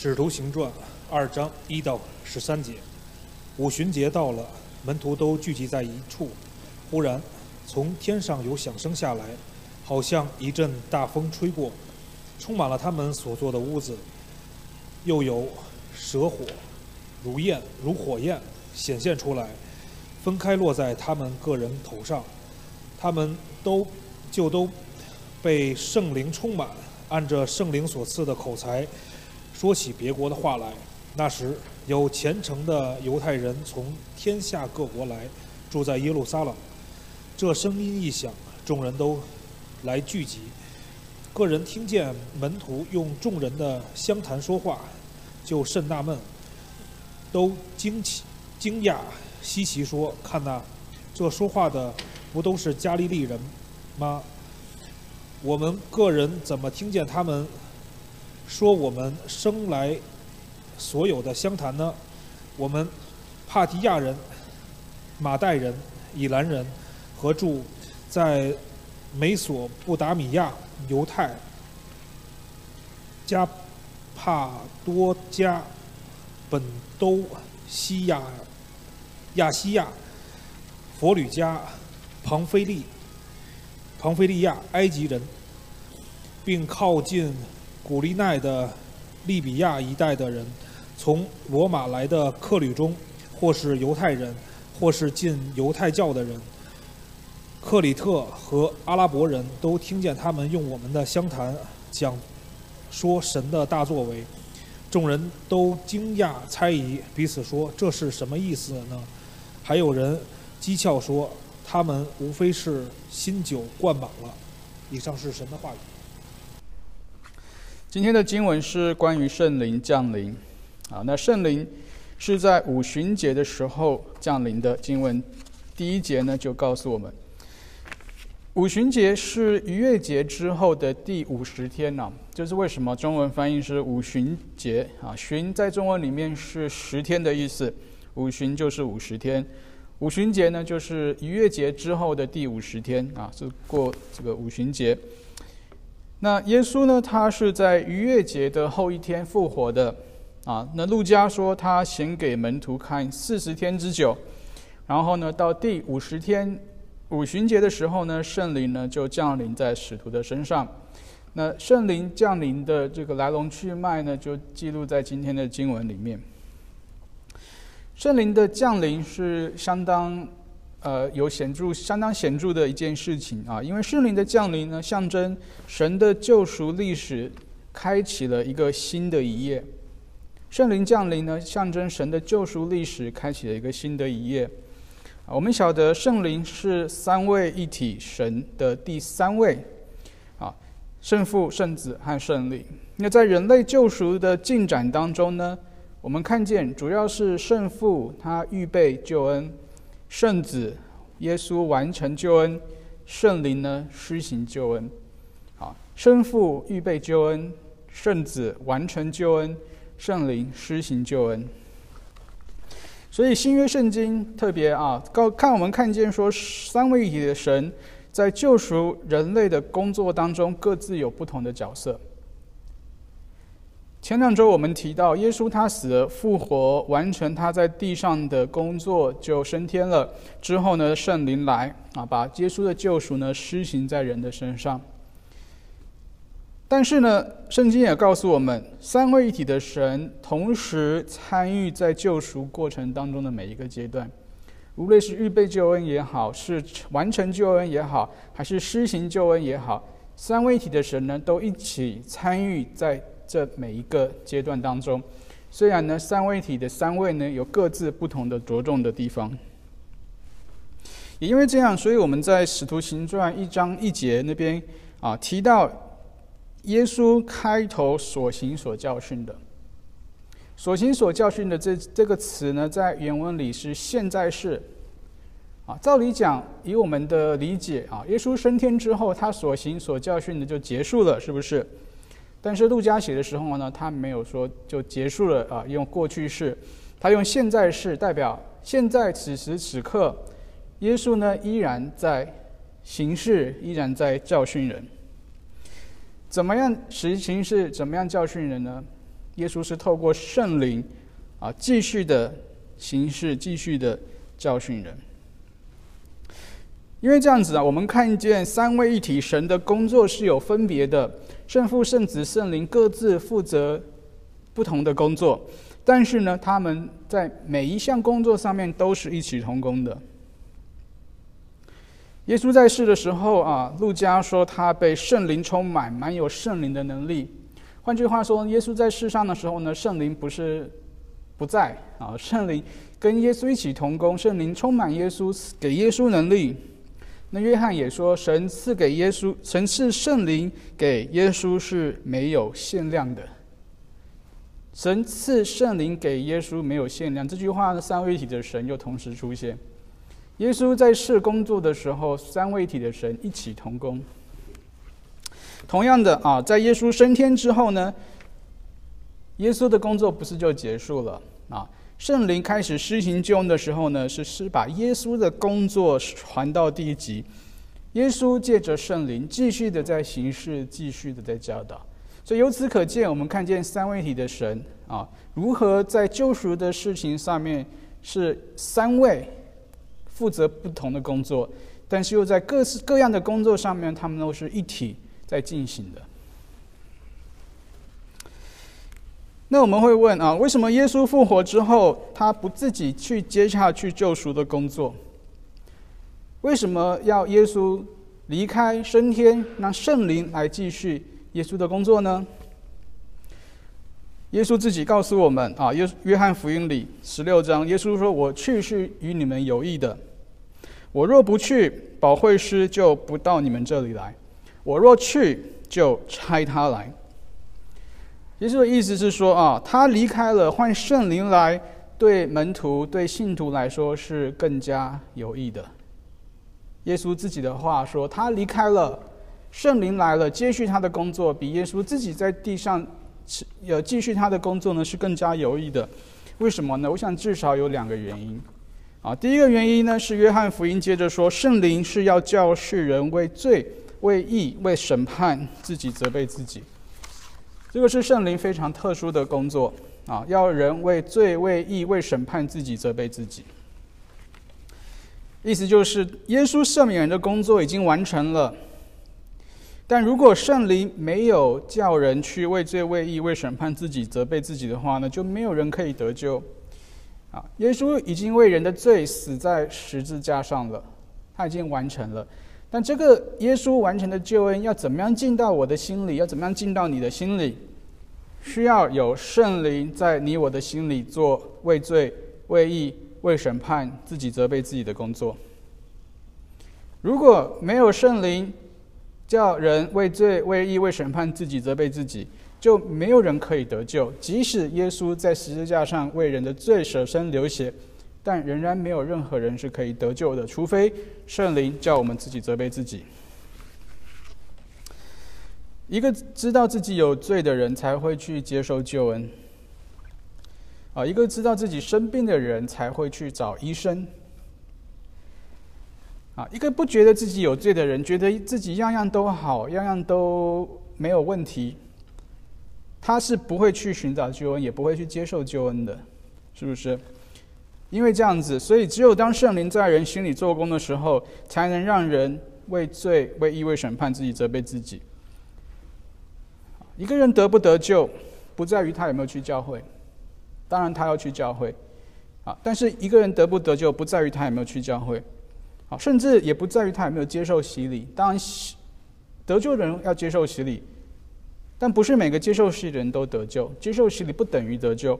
使徒行传二章一到十三节，五旬节到了，门徒都聚集在一处。忽然，从天上有响声下来，好像一阵大风吹过，充满了他们所坐的屋子。又有蛇火，如焰如火焰显现出来，分开落在他们个人头上，他们都就都被圣灵充满，按着圣灵所赐的口才。说起别国的话来，那时有虔诚的犹太人从天下各国来，住在耶路撒冷。这声音一响，众人都来聚集。个人听见门徒用众人的相谈说话，就甚纳闷，都惊奇、惊讶、稀奇，说：“看呐，这说话的不都是加利利人吗？我们个人怎么听见他们？”说我们生来所有的相谈呢，我们帕提亚人、马代人、以兰人和住在美索不达米亚、犹太、加帕多加、本都西亚、亚西亚、佛吕加、庞菲利、庞菲利亚、埃及人，并靠近。古利奈的利比亚一带的人，从罗马来的客旅中，或是犹太人，或是进犹太教的人，克里特和阿拉伯人都听见他们用我们的相谈讲说神的大作为，众人都惊讶猜疑，彼此说这是什么意思呢？还有人讥诮说他们无非是新酒灌满了。以上是神的话语。今天的经文是关于圣灵降临，啊，那圣灵是在五旬节的时候降临的。经文第一节呢就告诉我们，五旬节是逾越节之后的第五十天呢。这是为什么中文翻译是五旬节啊？旬在中文里面是十天的意思，五旬就是五十天，五旬节呢就是逾越节之后的第五十天啊，是过这个五旬节。那耶稣呢？他是在逾越节的后一天复活的，啊，那路加说他显给门徒看四十天之久，然后呢，到第五十天五旬节的时候呢，圣灵呢就降临在使徒的身上。那圣灵降临的这个来龙去脉呢，就记录在今天的经文里面。圣灵的降临是相当。呃，有显著、相当显著的一件事情啊，因为圣灵的降临呢，象征神的救赎历史开启了一个新的一页。圣灵降临呢，象征神的救赎历史开启了一个新的一页。我们晓得圣灵是三位一体神的第三位啊，圣父、圣子和圣灵。那在人类救赎的进展当中呢，我们看见主要是圣父他预备救恩。圣子耶稣完成救恩，圣灵呢施行救恩，好，圣父预备救恩，圣子完成救恩，圣灵施行救恩。所以新约圣经特别啊，告看我们看见说，三位一体的神在救赎人类的工作当中，各自有不同的角色。前两周我们提到，耶稣他死了复活，完成他在地上的工作，就升天了。之后呢，圣灵来啊，把耶稣的救赎呢施行在人的身上。但是呢，圣经也告诉我们，三位一体的神同时参与在救赎过程当中的每一个阶段，无论是预备救恩也好，是完成救恩也好，还是施行救恩也好，三位一体的神呢，都一起参与在。这每一个阶段当中，虽然呢三位一体的三位呢有各自不同的着重的地方，也因为这样，所以我们在使徒行传一章一节那边啊提到，耶稣开头所行所教训的，所行所教训的这这个词呢，在原文里是现在式，啊，照理讲，以我们的理解啊，耶稣升天之后，他所行所教训的就结束了，是不是？但是陆家写的时候呢，他没有说就结束了啊，用过去式，他用现在式代表现在此时此刻，耶稣呢依然在行事，依然在教训人。怎么样实行事？怎么样教训人呢？耶稣是透过圣灵啊，继续的形式，继续的教训人。因为这样子啊，我们看见三位一体神的工作是有分别的，圣父、圣子、圣灵各自负责不同的工作，但是呢，他们在每一项工作上面都是一起同工的。耶稣在世的时候啊，路加说他被圣灵充满，满有圣灵的能力。换句话说，耶稣在世上的时候呢，圣灵不是不在啊，圣灵跟耶稣一起同工，圣灵充满耶稣，给耶稣能力。那约翰也说，神赐给耶稣，神赐圣灵给耶稣是没有限量的。神赐圣灵给耶稣没有限量，这句话呢，三位一体的神又同时出现。耶稣在世工作的时候，三位一体的神一起同工。同样的啊，在耶稣升天之后呢，耶稣的工作不是就结束了啊？圣灵开始施行救恩的时候呢，是是把耶稣的工作传到地极。耶稣借着圣灵继续的在行事，继续的在教导。所以由此可见，我们看见三位一体的神啊，如何在救赎的事情上面是三位负责不同的工作，但是又在各式各样的工作上面，他们都是一体在进行的。那我们会问啊，为什么耶稣复活之后，他不自己去接下去救赎的工作？为什么要耶稣离开升天，让圣灵来继续耶稣的工作呢？耶稣自己告诉我们啊，约约翰福音里十六章，耶稣说：“我去是与你们有益的，我若不去，保惠师就不到你们这里来；我若去，就差他来。”耶稣的意思是说啊，他离开了，换圣灵来，对门徒、对信徒来说是更加有益的。耶稣自己的话说，他离开了，圣灵来了，接续他的工作，比耶稣自己在地上呃继续他的工作呢是更加有益的。为什么呢？我想至少有两个原因。啊，第一个原因呢是约翰福音接着说，圣灵是要教世人为罪、为义、为审判自己责备自己。这个是圣灵非常特殊的工作啊，要人为罪、为义、为审判自己、责备自己。意思就是，耶稣赦免人的工作已经完成了，但如果圣灵没有叫人去为罪、为义、为审判自己、责备自己的话呢，就没有人可以得救。啊，耶稣已经为人的罪死在十字架上了，他已经完成了。但这个耶稣完成的救恩要怎么样进到我的心里？要怎么样进到你的心里？需要有圣灵在你我的心里做为罪、为义、为审判自己责备自己的工作。如果没有圣灵叫人为罪、为义、为审判自己责备自己，就没有人可以得救。即使耶稣在十字架上为人的罪舍身流血。但仍然没有任何人是可以得救的，除非圣灵叫我们自己责备自己。一个知道自己有罪的人才会去接受救恩。啊，一个知道自己生病的人才会去找医生。啊，一个不觉得自己有罪的人，觉得自己样样都好，样样都没有问题，他是不会去寻找救恩，也不会去接受救恩的，是不是？因为这样子，所以只有当圣灵在人心里做工的时候，才能让人为罪、为义、为审判自己、责备自己。一个人得不得救，不在于他有没有去教会，当然他要去教会，啊，但是一个人得不得救，不在于他有没有去教会，啊，甚至也不在于他有没有接受洗礼。当然，得救的人要接受洗礼，但不是每个接受洗礼的人都得救。接受洗礼不等于得救。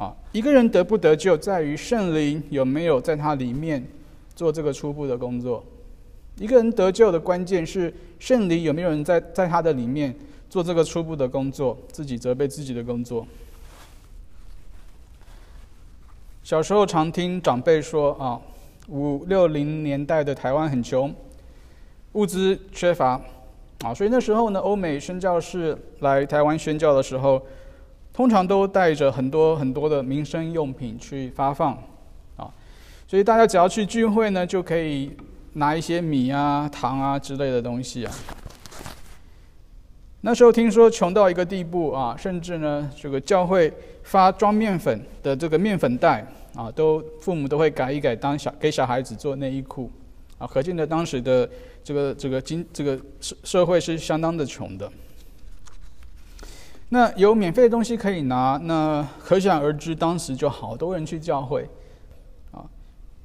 啊，一个人得不得救，在于圣灵有没有在他里面做这个初步的工作。一个人得救的关键是圣灵有没有人在在他的里面做这个初步的工作，自己责备自己的工作。小时候常听长辈说啊，五六零年代的台湾很穷，物资缺乏，啊，所以那时候呢，欧美宣教士来台湾宣教的时候。通常都带着很多很多的民生用品去发放，啊，所以大家只要去聚会呢，就可以拿一些米啊、糖啊之类的东西啊。那时候听说穷到一个地步啊，甚至呢，这个教会发装面粉的这个面粉袋啊，都父母都会改一改当小给小孩子做内衣裤啊，可见的当时的这个这个经这个社社会是相当的穷的。那有免费的东西可以拿，那可想而知，当时就好多人去教会，啊，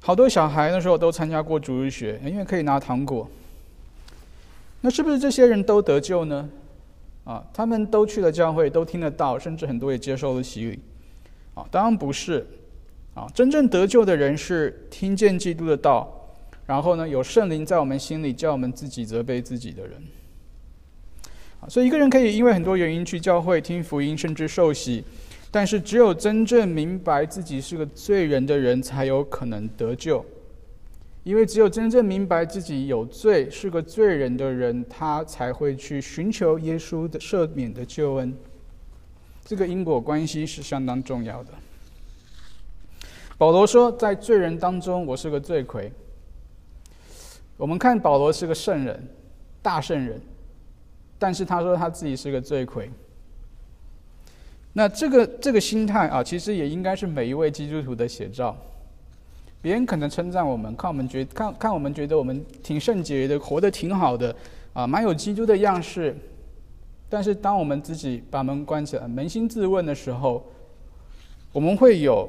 好多小孩那时候都参加过主日学，因为可以拿糖果。那是不是这些人都得救呢？啊，他们都去了教会，都听得到，甚至很多也接受了洗礼。啊，当然不是。啊，真正得救的人是听见基督的道，然后呢，有圣灵在我们心里叫我们自己责备自己的人。所以，一个人可以因为很多原因去教会听福音，甚至受洗，但是只有真正明白自己是个罪人的人，才有可能得救。因为只有真正明白自己有罪、是个罪人的人，他才会去寻求耶稣的赦免的救恩。这个因果关系是相当重要的。保罗说，在罪人当中，我是个罪魁。我们看保罗是个圣人，大圣人。但是他说他自己是个罪魁。那这个这个心态啊，其实也应该是每一位基督徒的写照。别人可能称赞我们，看我们觉看看我们觉得我们挺圣洁的，活得挺好的，啊，蛮有基督的样式。但是当我们自己把门关起来，扪心自问的时候，我们会有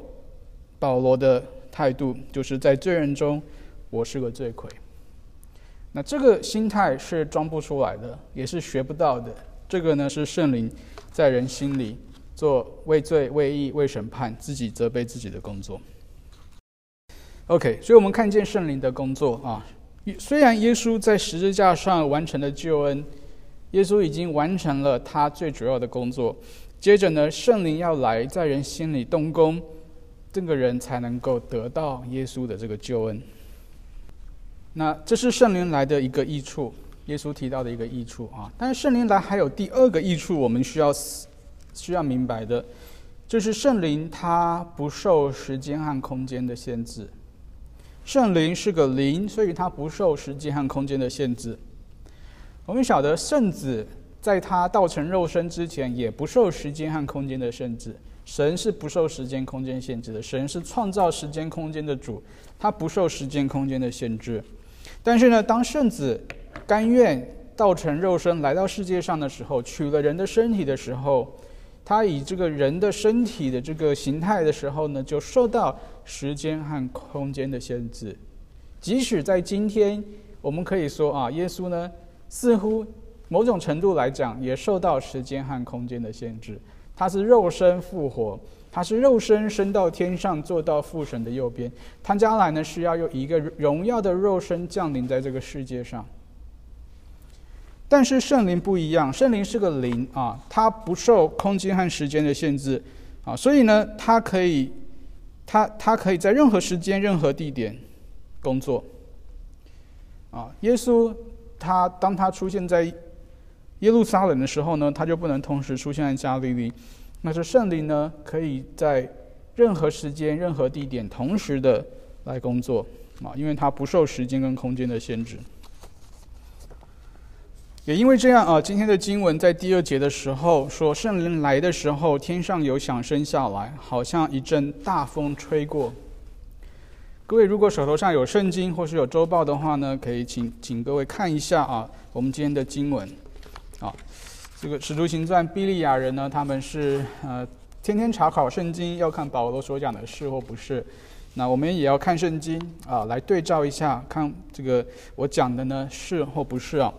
保罗的态度，就是在罪人中，我是个罪魁。那这个心态是装不出来的，也是学不到的。这个呢，是圣灵在人心里做为罪、为义、为审判，自己责备自己的工作。OK，所以我们看见圣灵的工作啊。虽然耶稣在十字架上完成了救恩，耶稣已经完成了他最主要的工作。接着呢，圣灵要来在人心里动工，这个人才能够得到耶稣的这个救恩。那这是圣灵来的一个益处，耶稣提到的一个益处啊。但是圣灵来还有第二个益处，我们需要需要明白的，就是圣灵它不受时间和空间的限制。圣灵是个灵，所以它不受时间和空间的限制。我们晓得圣子在他道成肉身之前，也不受时间和空间的限制。神是不受时间空间限制的，神是创造时间空间的主，他不受时间空间的限制。但是呢，当圣子甘愿道成肉身来到世界上的时候，取了人的身体的时候，他以这个人的身体的这个形态的时候呢，就受到时间和空间的限制。即使在今天，我们可以说啊，耶稣呢，似乎某种程度来讲也受到时间和空间的限制。他是肉身复活。他是肉身升到天上，坐到父神的右边。他将来呢是要用一个荣耀的肉身降临在这个世界上。但是圣灵不一样，圣灵是个灵啊，它不受空间和时间的限制啊，所以呢，它可以，它它可以在任何时间、任何地点工作。啊，耶稣他当他出现在耶路撒冷的时候呢，他就不能同时出现在加利利。那这圣灵呢，可以在任何时间、任何地点同时的来工作啊，因为它不受时间跟空间的限制。也因为这样啊，今天的经文在第二节的时候说，圣灵来的时候，天上有响声下来，好像一阵大风吹过。各位如果手头上有圣经或是有周报的话呢，可以请请各位看一下啊，我们今天的经文。这个《使徒行传》比利亚人呢，他们是呃天天查考圣经，要看保罗所讲的是或不是。那我们也要看圣经啊，来对照一下，看这个我讲的呢是或不是啊。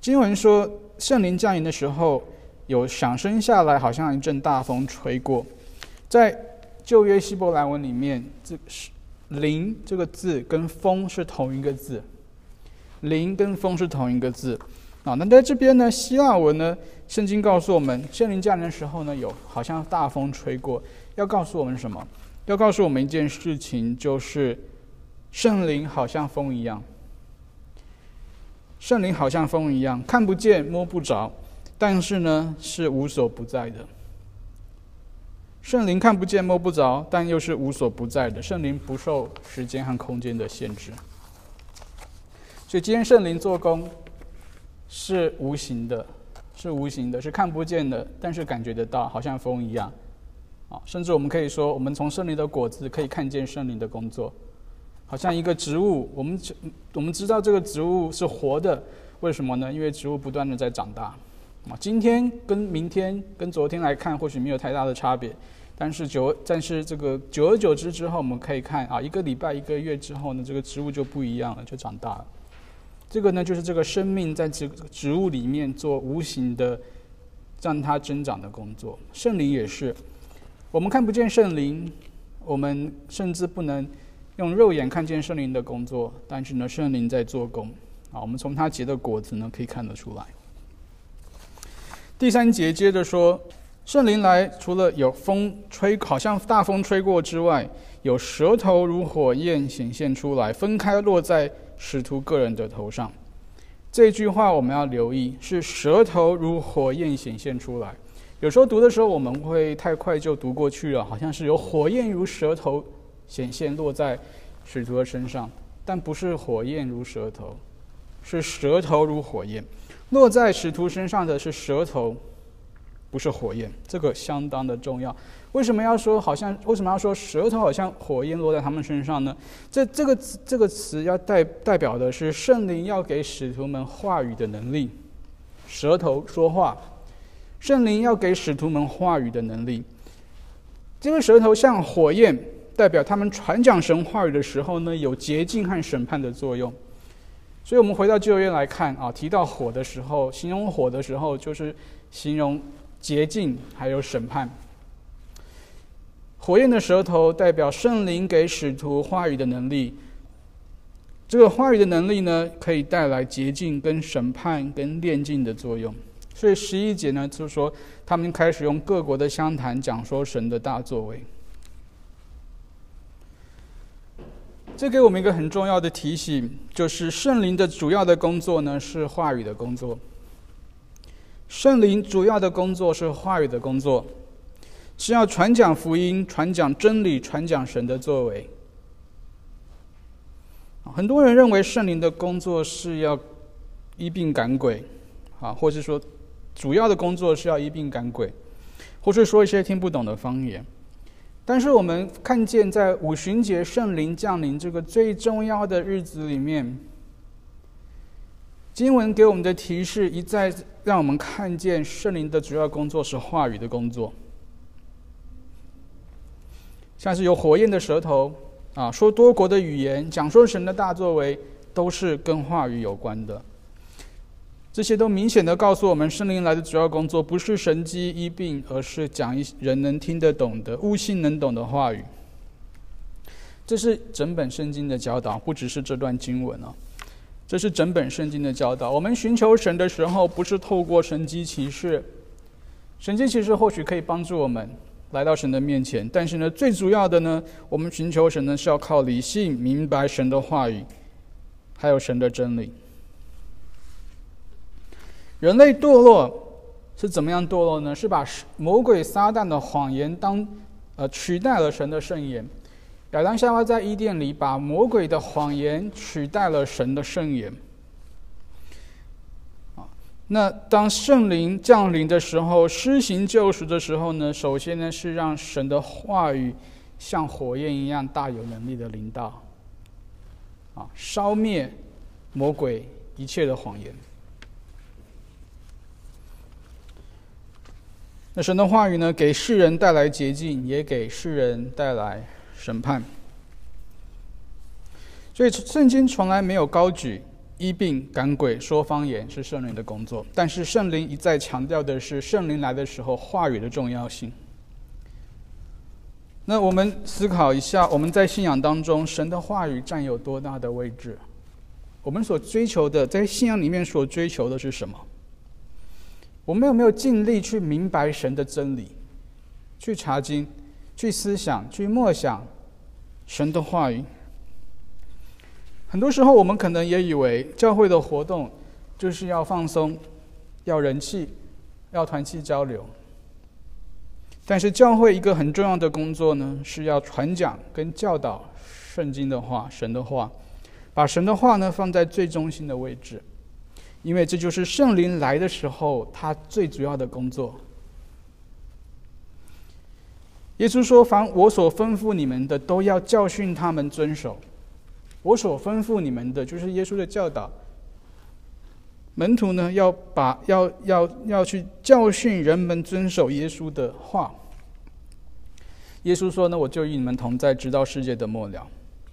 经文说圣灵降临的时候，有响声下来，好像一阵大风吹过。在旧约希伯来文里面，这是“灵”这个字跟“风”是同一个字，“灵”跟“风”是同一个字。啊，那在这边呢，希腊文呢，圣经告诉我们，圣灵降临的时候呢，有好像大风吹过，要告诉我们什么？要告诉我们一件事情，就是圣灵好像风一样，圣灵好像风一样，看不见摸不着，但是呢，是无所不在的。圣灵看不见摸不着，但又是无所不在的。圣灵不受时间和空间的限制，所以今天圣灵做工。是无形的，是无形的，是看不见的，但是感觉得到，好像风一样。啊，甚至我们可以说，我们从圣灵的果子可以看见圣灵的工作，好像一个植物，我们我们知道这个植物是活的，为什么呢？因为植物不断的在长大。啊，今天跟明天跟昨天来看，或许没有太大的差别，但是久但是这个久而久之之后，我们可以看啊，一个礼拜一个月之后呢，这个植物就不一样了，就长大了。这个呢，就是这个生命在这个植物里面做无形的让它增长的工作。圣灵也是。我们看不见圣灵，我们甚至不能用肉眼看见圣灵的工作，但是呢，圣灵在做工啊。我们从他结的果子呢，可以看得出来。第三节接着说，圣灵来，除了有风吹，好像大风吹过之外，有舌头如火焰显现出来，分开落在使徒个人的头上。这句话我们要留意，是舌头如火焰显现出来。有时候读的时候，我们会太快就读过去了，好像是有火焰如舌头显现落在使徒的身上，但不是火焰如舌头，是舌头如火焰落在使徒身上的是舌头，不是火焰，这个相当的重要。为什么要说好像？为什么要说舌头好像火焰落在他们身上呢？这这个这个词要代代表的是圣灵要给使徒们话语的能力，舌头说话。圣灵要给使徒们话语的能力。这个舌头像火焰，代表他们传讲神话语的时候呢，有洁净和审判的作用。所以，我们回到旧约来看啊，提到火的时候，形容火的时候，就是形容洁净还有审判。火焰的舌头代表圣灵给使徒话语的能力。这个话语的能力呢，可以带来洁净、跟审判、跟炼净的作用。所以十一节呢，就是说他们开始用各国的相谈讲说神的大作为。这给我们一个很重要的提醒，就是圣灵的主要的工作呢是话语的工作。圣灵主要的工作是话语的工作，是要传讲福音、传讲真理、传讲神的作为。很多人认为圣灵的工作是要医病赶鬼，啊，或是说。主要的工作是要医病赶鬼，或是说一些听不懂的方言。但是我们看见，在五旬节圣灵降临这个最重要的日子里面，经文给我们的提示一再让我们看见，圣灵的主要工作是话语的工作，像是有火焰的舌头啊，说多国的语言，讲说神的大作为，都是跟话语有关的。这些都明显的告诉我们，圣灵来的主要工作不是神机医病，而是讲一人能听得懂的、悟性能懂的话语。这是整本圣经的教导，不只是这段经文啊，这是整本圣经的教导。我们寻求神的时候，不是透过神机骑士，神机骑士或许可以帮助我们来到神的面前，但是呢，最主要的呢，我们寻求神呢是要靠理性明白神的话语，还有神的真理。人类堕落是怎么样堕落呢？是把魔鬼撒旦的谎言当呃取代了神的圣言。亚当夏娃在伊甸里把魔鬼的谎言取代了神的圣言。啊，那当圣灵降临的时候，施行救赎的时候呢？首先呢是让神的话语像火焰一样大有能力的领导，啊，烧灭魔鬼一切的谎言。那神的话语呢，给世人带来洁净，也给世人带来审判。所以圣经从来没有高举医病赶鬼、说方言是圣灵的工作，但是圣灵一再强调的是圣灵来的时候话语的重要性。那我们思考一下，我们在信仰当中，神的话语占有多大的位置？我们所追求的，在信仰里面所追求的是什么？我们有没有尽力去明白神的真理，去查经，去思想，去默想神的话语？很多时候，我们可能也以为教会的活动就是要放松、要人气、要团契交流。但是，教会一个很重要的工作呢，是要传讲跟教导圣经的话、神的话，把神的话呢放在最中心的位置。因为这就是圣灵来的时候他最主要的工作。耶稣说：“凡我所吩咐你们的，都要教训他们遵守。我所吩咐你们的，就是耶稣的教导。门徒呢，要把要要要去教训人们遵守耶稣的话。耶稣说呢，我就与你们同在，直到世界的末了。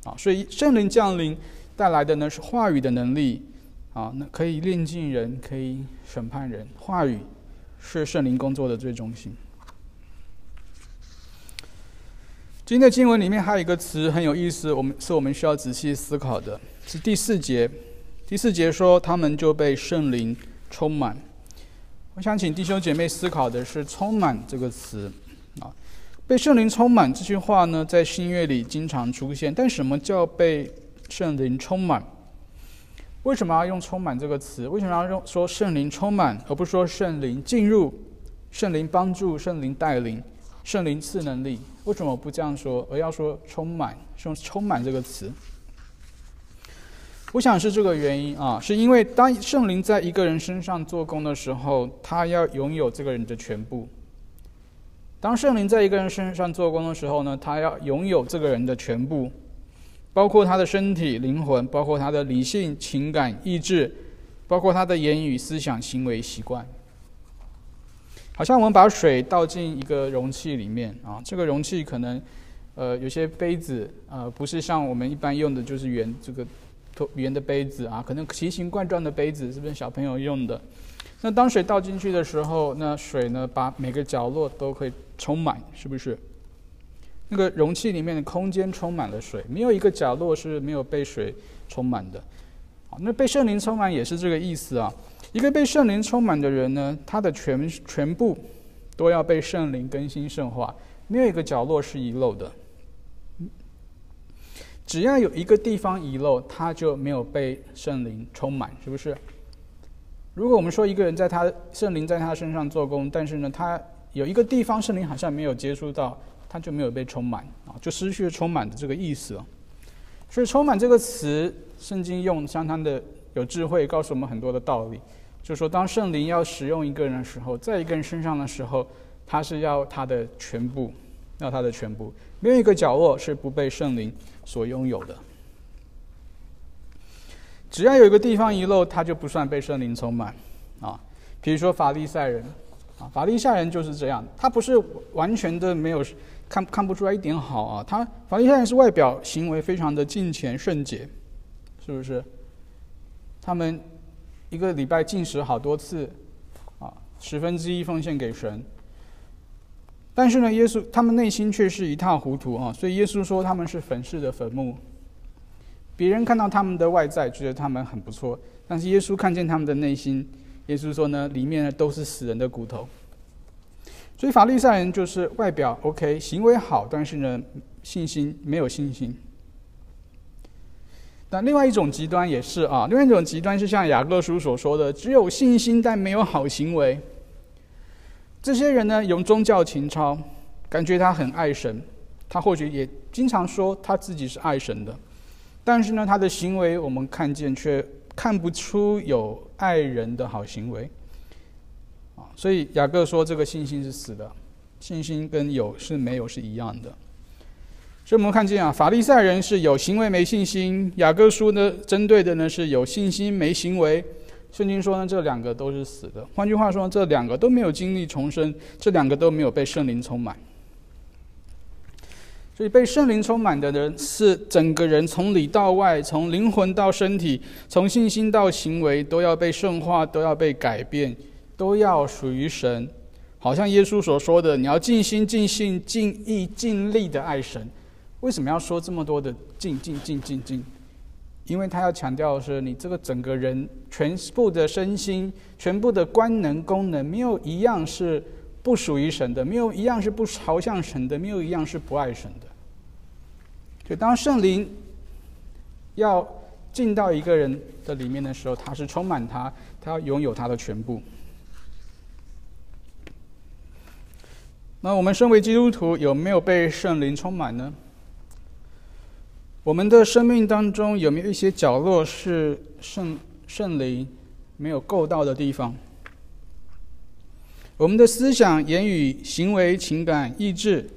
啊，所以圣灵降临带来的呢是话语的能力。啊，那可以炼尽人，可以审判人。话语是圣灵工作的最中心。”今天的经文里面还有一个词很有意思，我们是我们需要仔细思考的，是第四节。第四节说他们就被圣灵充满。我想请弟兄姐妹思考的是“充满”这个词啊，被圣灵充满这句话呢，在新约里经常出现。但什么叫被圣灵充满？为什么要用“充满”这个词？为什么要用说圣灵充满，而不说圣灵进入、圣灵帮助、圣灵带领、圣灵赐能力？为什么不这样说，而要说充满？用“充满”这个词，我想是这个原因啊，是因为当圣灵在一个人身上做工的时候，他要拥有这个人的全部。当圣灵在一个人身上做工的时候呢，他要拥有这个人的全部，包括他的身体、灵魂，包括他的理性、情感、意志，包括他的言语、思想、行为、习惯。好像我们把水倒进一个容器里面啊，这个容器可能，呃，有些杯子呃不是像我们一般用的，就是圆这个圆的杯子啊，可能奇形怪状的杯子是不是小朋友用的？那当水倒进去的时候，那水呢把每个角落都可以充满，是不是？那个容器里面的空间充满了水，没有一个角落是没有被水充满的。好，那被圣灵充满也是这个意思啊。一个被圣灵充满的人呢，他的全全部都要被圣灵更新圣化，没有一个角落是遗漏的。只要有一个地方遗漏，他就没有被圣灵充满，是不是？如果我们说一个人在他圣灵在他身上做工，但是呢，他有一个地方圣灵好像没有接触到，他就没有被充满啊，就失去了充满的这个意思。所以“充满”这个词，圣经用相当的有智慧，告诉我们很多的道理。就说，当圣灵要使用一个人的时候，在一个人身上的时候，他是要他的全部，要他的全部，没有一个角落是不被圣灵所拥有的。只要有一个地方遗漏，他就不算被圣灵充满啊。比如说法利赛人啊，法利赛人就是这样，他不是完全的没有看看不出来一点好啊。他法利赛人是外表行为非常的敬虔圣洁，是不是？他们。一个礼拜进食好多次，啊，十分之一奉献给神。但是呢，耶稣他们内心却是一塌糊涂啊，所以耶稣说他们是粉饰的坟墓。别人看到他们的外在，觉得他们很不错，但是耶稣看见他们的内心，耶稣说呢，里面呢都是死人的骨头。所以法利赛人就是外表 OK，行为好，但是呢，信心没有信心。那另外一种极端也是啊，另外一种极端是像雅各书所说的，只有信心但没有好行为。这些人呢，有宗教情操，感觉他很爱神，他或许也经常说他自己是爱神的，但是呢，他的行为我们看见却看不出有爱人的好行为。啊，所以雅各说这个信心是死的，信心跟有是没有是一样的。所以我们看见啊，法利赛人是有行为没信心；雅各书呢，针对的呢是有信心没行为。圣经说呢，这两个都是死的。换句话说，这两个都没有经历重生，这两个都没有被圣灵充满。所以，被圣灵充满的人是整个人从里到外，从灵魂到身体，从信心到行为，都要被圣化，都要被改变，都要属于神。好像耶稣所说的：“你要尽心、尽性、尽意、尽力的爱神。”为什么要说这么多的静静静静静？因为他要强调的是，你这个整个人全部的身心、全部的官能功能，没有一样是不属于神的，没有一样是不朝向神的，没有一样是不爱神的。就当圣灵要进到一个人的里面的时候，他是充满他，他要拥有他的全部。那我们身为基督徒，有没有被圣灵充满呢？我们的生命当中有没有一些角落是圣圣灵没有够到的地方。我们的思想、言语、行为、情感、意志，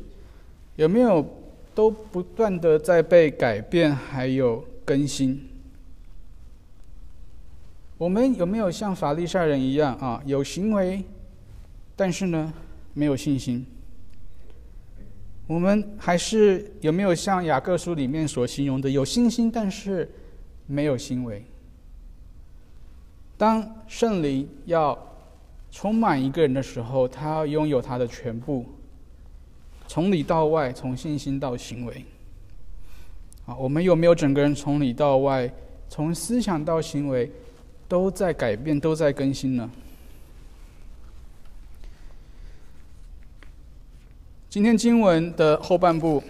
有没有都不断的在被改变，还有更新？我们有没有像法利赛人一样啊，有行为，但是呢，没有信心？我们还是有没有像雅各书里面所形容的，有信心，但是没有行为？当圣灵要。充满一个人的时候，他要拥有他的全部，从里到外，从信心到行为。啊，我们有没有整个人从里到外，从思想到行为，都在改变，都在更新呢？今天经文的后半部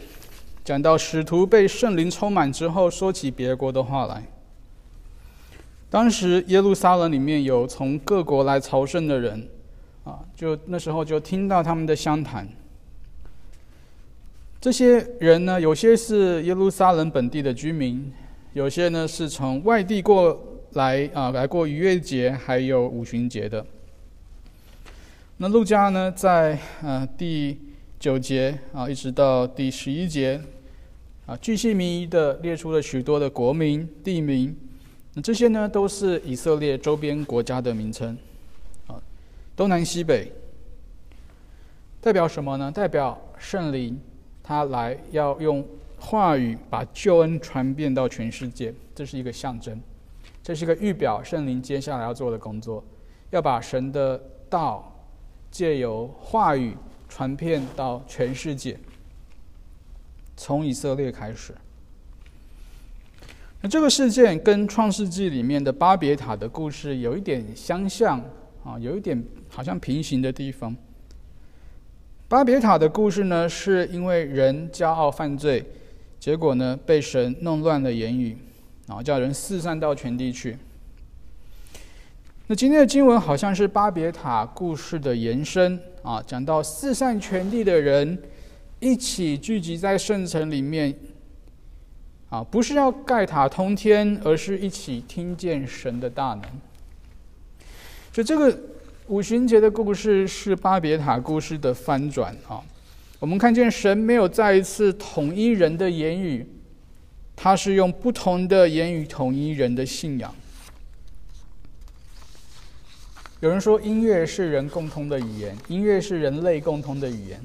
讲到使徒被圣灵充满之后，说起别国的话来。当时耶路撒冷里面有从各国来朝圣的人，啊，就那时候就听到他们的相谈。这些人呢，有些是耶路撒冷本地的居民，有些呢是从外地过来啊，来过逾越节还有五旬节的。那路加呢，在呃第九节啊，一直到第十一节，啊，巨细靡遗的列出了许多的国名地名。那这些呢，都是以色列周边国家的名称，啊，东南西北，代表什么呢？代表圣灵他来要用话语把救恩传遍到全世界，这是一个象征，这是一个预表圣灵接下来要做的工作，要把神的道借由话语传遍到全世界，从以色列开始。那这个事件跟《创世纪》里面的巴别塔的故事有一点相像啊，有一点好像平行的地方。巴别塔的故事呢，是因为人骄傲犯罪，结果呢被神弄乱了言语，然后叫人四散到全地去。那今天的经文好像是巴别塔故事的延伸啊，讲到四散全地的人一起聚集在圣城里面。啊，不是要盖塔通天，而是一起听见神的大能。所以，这个五旬节的故事是巴别塔故事的翻转啊。我们看见神没有再一次统一人的言语，他是用不同的言语统一人的信仰。有人说，音乐是人共通的语言，音乐是人类共通的语言。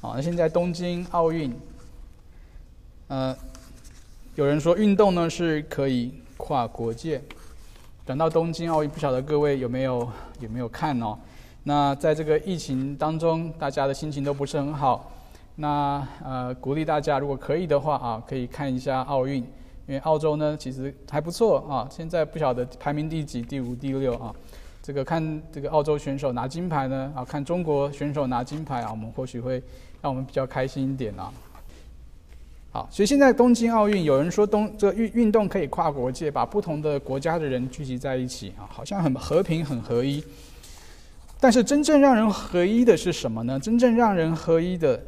好，那现在东京奥运，呃。有人说运动呢是可以跨国界。等到东京奥运，不晓得各位有没有有没有看哦？那在这个疫情当中，大家的心情都不是很好。那呃，鼓励大家如果可以的话啊，可以看一下奥运，因为澳洲呢其实还不错啊。现在不晓得排名第几，第五、第六啊。这个看这个澳洲选手拿金牌呢啊，看中国选手拿金牌啊，我们或许会让我们比较开心一点啊。好，所以现在东京奥运，有人说东这个运运动可以跨国界，把不同的国家的人聚集在一起啊，好像很和平、很合一。但是真正让人合一的是什么呢？真正让人合一的，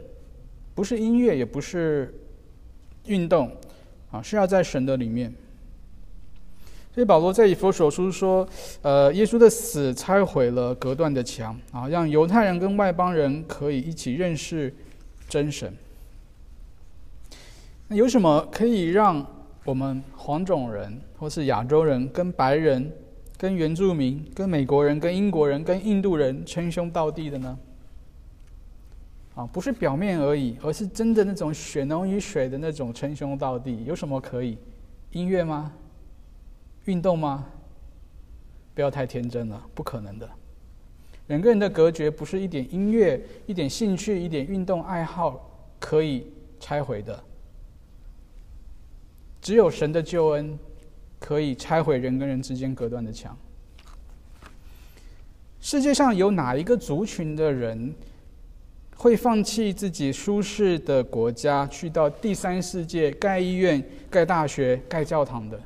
不是音乐，也不是运动，啊，是要在神的里面。所以保罗在以弗所书说，呃，耶稣的死拆毁了隔断的墙啊，让犹太人跟外邦人可以一起认识真神。那有什么可以让我们黄种人，或是亚洲人，跟白人、跟原住民、跟美国人、跟英国人、跟印度人称兄道弟的呢？啊，不是表面而已，而是真的那种血浓于水的那种称兄道弟。有什么可以？音乐吗？运动吗？不要太天真了，不可能的。两个人的隔绝不是一点音乐、一点兴趣、一点运动爱好可以拆毁的。只有神的救恩可以拆毁人跟人之间隔断的墙。世界上有哪一个族群的人会放弃自己舒适的国家，去到第三世界盖医院、盖大学、盖教堂的？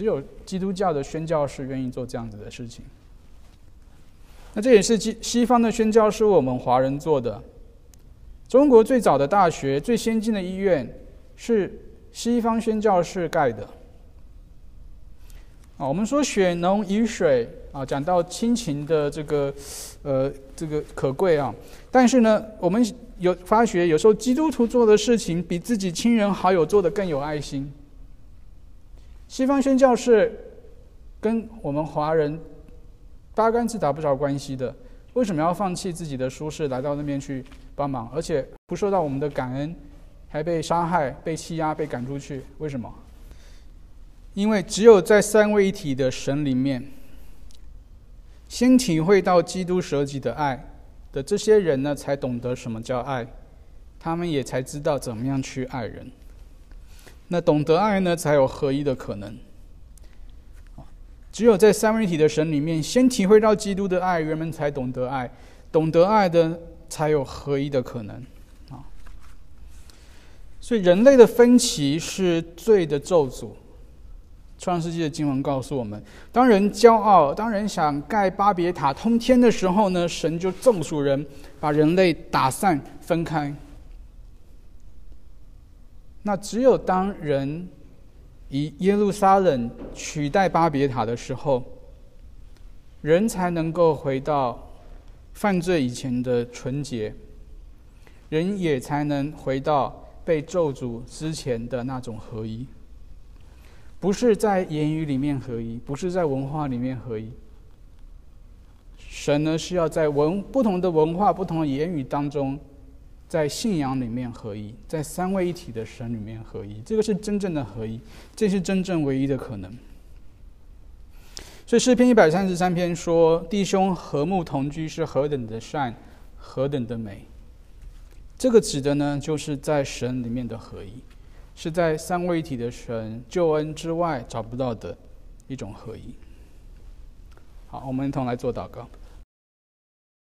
只有基督教的宣教士愿意做这样子的事情。那这也是西西方的宣教是我们华人做的。中国最早的大学、最先进的医院是西方宣教士盖的。啊，我们说血浓于水啊，讲到亲情的这个呃这个可贵啊，但是呢，我们有发觉有时候基督徒做的事情比自己亲人好友做的更有爱心。西方宣教是跟我们华人八竿子打不着关系的，为什么要放弃自己的舒适来到那边去帮忙，而且不受到我们的感恩，还被杀害、被欺压、被赶出去？为什么？因为只有在三位一体的神里面，先体会到基督舍己的爱的这些人呢，才懂得什么叫爱，他们也才知道怎么样去爱人。那懂得爱呢，才有合一的可能。只有在三位一体的神里面，先体会到基督的爱，人们才懂得爱，懂得爱的才有合一的可能。啊，所以人类的分歧是罪的咒诅。创世纪的经文告诉我们：当人骄傲，当人想盖巴别塔通天的时候呢，神就咒诅人，把人类打散分开。那只有当人以耶路撒冷取代巴别塔的时候，人才能够回到犯罪以前的纯洁，人也才能回到被咒诅之前的那种合一。不是在言语里面合一，不是在文化里面合一。神呢是要在文不同的文化、不同的言语当中，在信仰里面合一，在三位一体的神里面合一。这个是真正的合一，这是真正唯一的可能。所以诗篇一百三十三篇说：“弟兄和睦同居是何等的善，何等的美。”这个指的呢，就是在神里面的合一。是在三位一体的神救恩之外找不到的一种合一。好，我们一同来做祷告。